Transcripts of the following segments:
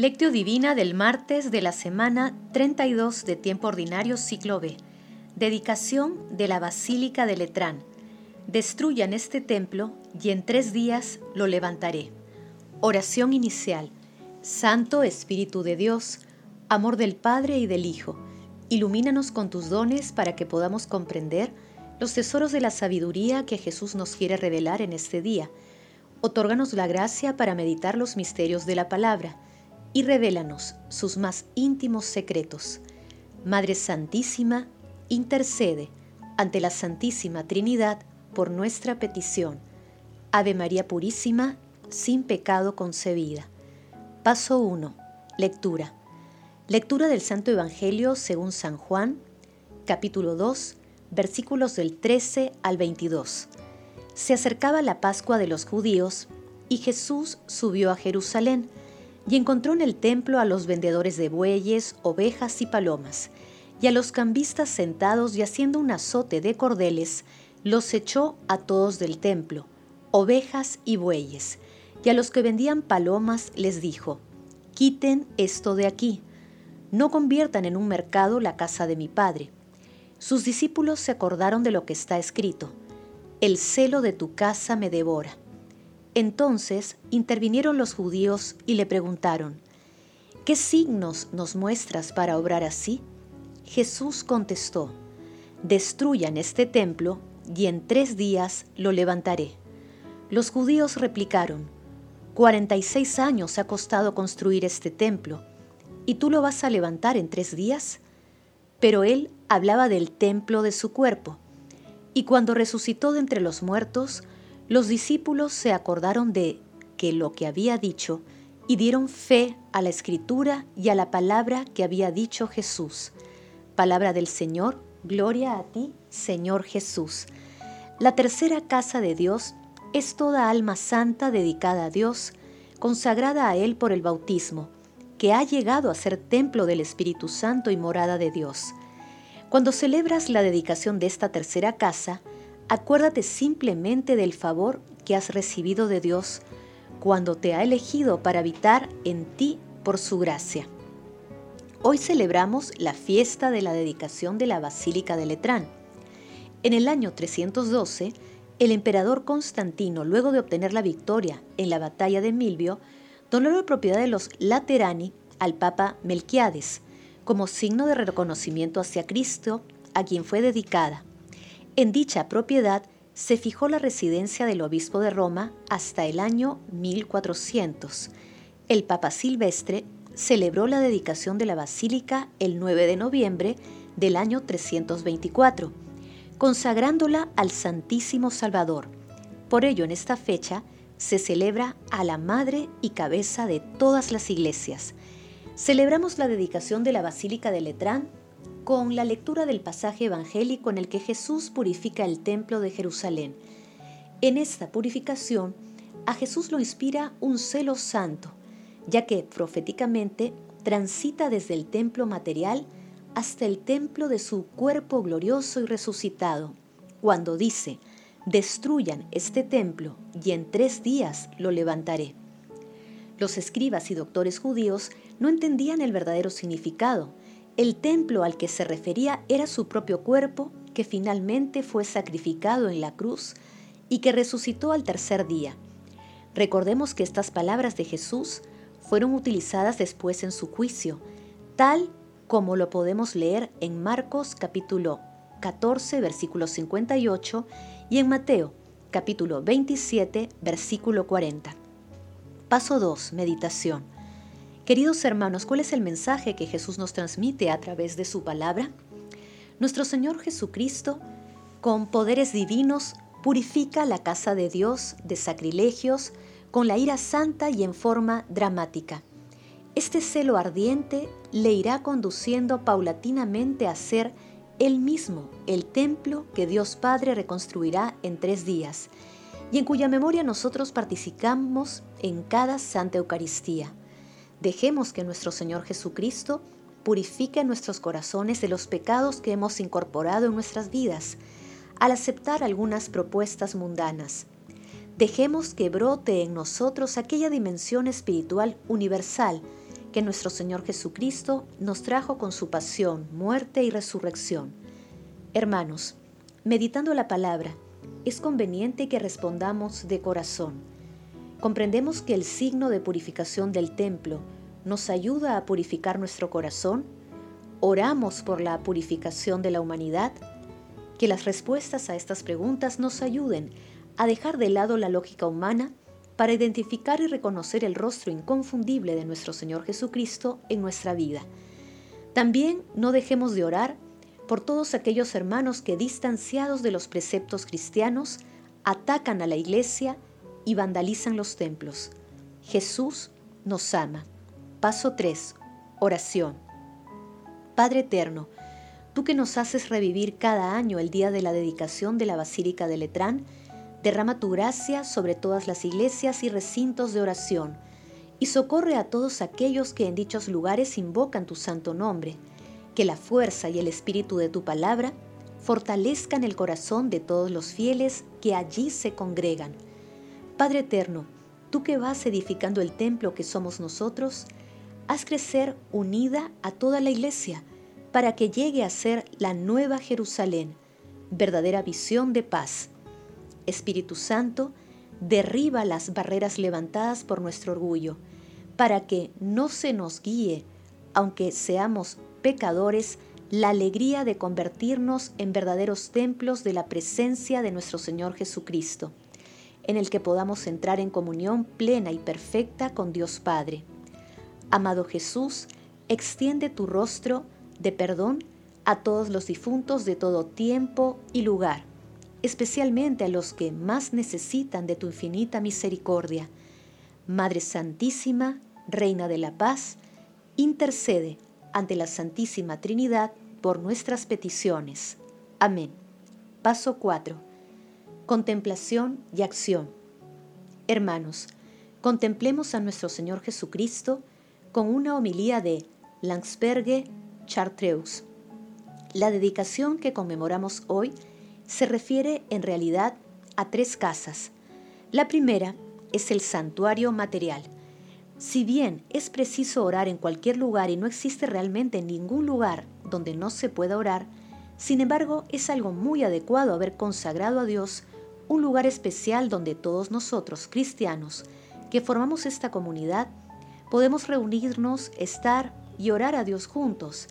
Lectio Divina del martes de la semana 32 de tiempo ordinario ciclo B. Dedicación de la Basílica de Letrán. Destruyan este templo y en tres días lo levantaré. Oración inicial. Santo Espíritu de Dios, amor del Padre y del Hijo, ilumínanos con tus dones para que podamos comprender los tesoros de la sabiduría que Jesús nos quiere revelar en este día. Otórganos la gracia para meditar los misterios de la palabra y revélanos sus más íntimos secretos. Madre Santísima, intercede ante la Santísima Trinidad por nuestra petición. Ave María Purísima, sin pecado concebida. Paso 1. Lectura. Lectura del Santo Evangelio según San Juan, capítulo 2, versículos del 13 al 22. Se acercaba la Pascua de los judíos y Jesús subió a Jerusalén y encontró en el templo a los vendedores de bueyes, ovejas y palomas, y a los cambistas sentados y haciendo un azote de cordeles, los echó a todos del templo, ovejas y bueyes, y a los que vendían palomas les dijo, quiten esto de aquí, no conviertan en un mercado la casa de mi padre. Sus discípulos se acordaron de lo que está escrito, el celo de tu casa me devora. Entonces intervinieron los judíos y le preguntaron, ¿qué signos nos muestras para obrar así? Jesús contestó, destruyan este templo y en tres días lo levantaré. Los judíos replicaron, 46 años ha costado construir este templo, ¿y tú lo vas a levantar en tres días? Pero él hablaba del templo de su cuerpo, y cuando resucitó de entre los muertos, los discípulos se acordaron de que lo que había dicho y dieron fe a la escritura y a la palabra que había dicho Jesús. Palabra del Señor, gloria a ti, Señor Jesús. La tercera casa de Dios es toda alma santa dedicada a Dios, consagrada a Él por el bautismo, que ha llegado a ser templo del Espíritu Santo y morada de Dios. Cuando celebras la dedicación de esta tercera casa, Acuérdate simplemente del favor que has recibido de Dios cuando te ha elegido para habitar en ti por su gracia. Hoy celebramos la fiesta de la dedicación de la Basílica de Letrán. En el año 312, el emperador Constantino, luego de obtener la victoria en la batalla de Milvio, donó la propiedad de los Laterani al Papa Melquiades, como signo de reconocimiento hacia Cristo, a quien fue dedicada. En dicha propiedad se fijó la residencia del obispo de Roma hasta el año 1400. El Papa Silvestre celebró la dedicación de la basílica el 9 de noviembre del año 324, consagrándola al Santísimo Salvador. Por ello, en esta fecha se celebra a la madre y cabeza de todas las iglesias. Celebramos la dedicación de la Basílica de Letrán con la lectura del pasaje evangélico en el que Jesús purifica el templo de Jerusalén. En esta purificación, a Jesús lo inspira un celo santo, ya que proféticamente transita desde el templo material hasta el templo de su cuerpo glorioso y resucitado, cuando dice, destruyan este templo y en tres días lo levantaré. Los escribas y doctores judíos no entendían el verdadero significado, el templo al que se refería era su propio cuerpo, que finalmente fue sacrificado en la cruz y que resucitó al tercer día. Recordemos que estas palabras de Jesús fueron utilizadas después en su juicio, tal como lo podemos leer en Marcos capítulo 14, versículo 58 y en Mateo capítulo 27, versículo 40. Paso 2. Meditación. Queridos hermanos, ¿cuál es el mensaje que Jesús nos transmite a través de su palabra? Nuestro Señor Jesucristo, con poderes divinos, purifica la casa de Dios de sacrilegios con la ira santa y en forma dramática. Este celo ardiente le irá conduciendo paulatinamente a ser él mismo el templo que Dios Padre reconstruirá en tres días y en cuya memoria nosotros participamos en cada Santa Eucaristía. Dejemos que nuestro Señor Jesucristo purifique nuestros corazones de los pecados que hemos incorporado en nuestras vidas al aceptar algunas propuestas mundanas. Dejemos que brote en nosotros aquella dimensión espiritual universal que nuestro Señor Jesucristo nos trajo con su pasión, muerte y resurrección. Hermanos, meditando la palabra, es conveniente que respondamos de corazón. ¿Comprendemos que el signo de purificación del templo nos ayuda a purificar nuestro corazón? ¿Oramos por la purificación de la humanidad? Que las respuestas a estas preguntas nos ayuden a dejar de lado la lógica humana para identificar y reconocer el rostro inconfundible de nuestro Señor Jesucristo en nuestra vida. También no dejemos de orar por todos aquellos hermanos que distanciados de los preceptos cristianos atacan a la iglesia y vandalizan los templos. Jesús nos ama. Paso 3. Oración. Padre Eterno, tú que nos haces revivir cada año el día de la dedicación de la Basílica de Letrán, Derrama tu gracia sobre todas las iglesias y recintos de oración, y socorre a todos aquellos que en dichos lugares invocan tu santo nombre. Que la fuerza y el espíritu de tu palabra fortalezcan el corazón de todos los fieles que allí se congregan. Padre eterno, tú que vas edificando el templo que somos nosotros, haz crecer unida a toda la iglesia para que llegue a ser la nueva Jerusalén, verdadera visión de paz. Espíritu Santo, derriba las barreras levantadas por nuestro orgullo, para que no se nos guíe, aunque seamos pecadores, la alegría de convertirnos en verdaderos templos de la presencia de nuestro Señor Jesucristo, en el que podamos entrar en comunión plena y perfecta con Dios Padre. Amado Jesús, extiende tu rostro de perdón a todos los difuntos de todo tiempo y lugar especialmente a los que más necesitan de tu infinita misericordia. Madre Santísima, Reina de la Paz, intercede ante la Santísima Trinidad por nuestras peticiones. Amén. Paso 4. Contemplación y acción. Hermanos, contemplemos a nuestro Señor Jesucristo con una homilía de Langsberge Chartreus. La dedicación que conmemoramos hoy se refiere en realidad a tres casas. La primera es el santuario material. Si bien es preciso orar en cualquier lugar y no existe realmente ningún lugar donde no se pueda orar, sin embargo es algo muy adecuado haber consagrado a Dios un lugar especial donde todos nosotros, cristianos, que formamos esta comunidad, podemos reunirnos, estar y orar a Dios juntos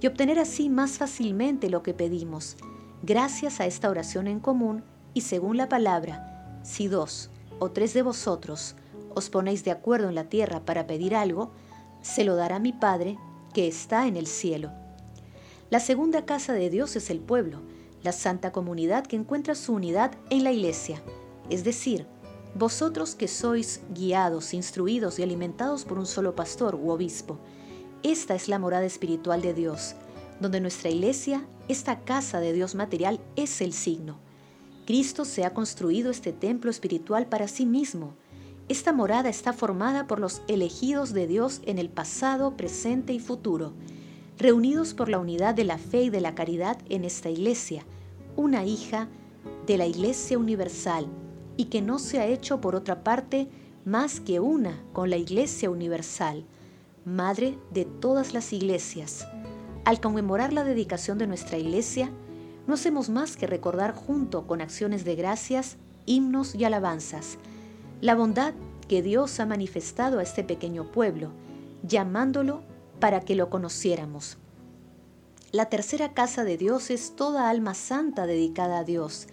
y obtener así más fácilmente lo que pedimos, Gracias a esta oración en común y según la palabra, si dos o tres de vosotros os ponéis de acuerdo en la tierra para pedir algo, se lo dará mi Padre que está en el cielo. La segunda casa de Dios es el pueblo, la santa comunidad que encuentra su unidad en la iglesia, es decir, vosotros que sois guiados, instruidos y alimentados por un solo pastor u obispo. Esta es la morada espiritual de Dios, donde nuestra iglesia, esta casa de Dios material, es el signo. Cristo se ha construido este templo espiritual para sí mismo. Esta morada está formada por los elegidos de Dios en el pasado, presente y futuro, reunidos por la unidad de la fe y de la caridad en esta iglesia, una hija de la Iglesia Universal, y que no se ha hecho por otra parte más que una con la Iglesia Universal, Madre de todas las iglesias. Al conmemorar la dedicación de nuestra iglesia, no hacemos más que recordar junto con acciones de gracias, himnos y alabanzas, la bondad que Dios ha manifestado a este pequeño pueblo, llamándolo para que lo conociéramos. La tercera casa de Dios es toda alma santa dedicada a Dios,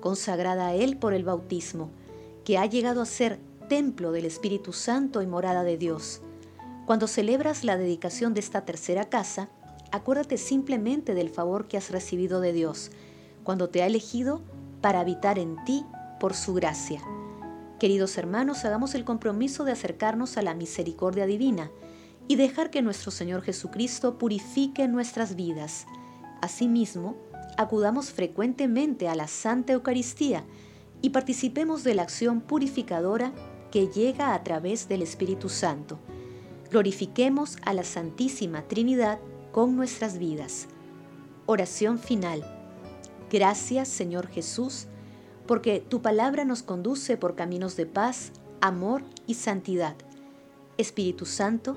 consagrada a Él por el bautismo, que ha llegado a ser templo del Espíritu Santo y morada de Dios. Cuando celebras la dedicación de esta tercera casa, acuérdate simplemente del favor que has recibido de Dios cuando te ha elegido para habitar en ti por su gracia. Queridos hermanos, hagamos el compromiso de acercarnos a la misericordia divina y dejar que nuestro Señor Jesucristo purifique nuestras vidas. Asimismo, acudamos frecuentemente a la Santa Eucaristía y participemos de la acción purificadora que llega a través del Espíritu Santo. Glorifiquemos a la Santísima Trinidad con nuestras vidas. Oración final. Gracias Señor Jesús, porque tu palabra nos conduce por caminos de paz, amor y santidad. Espíritu Santo,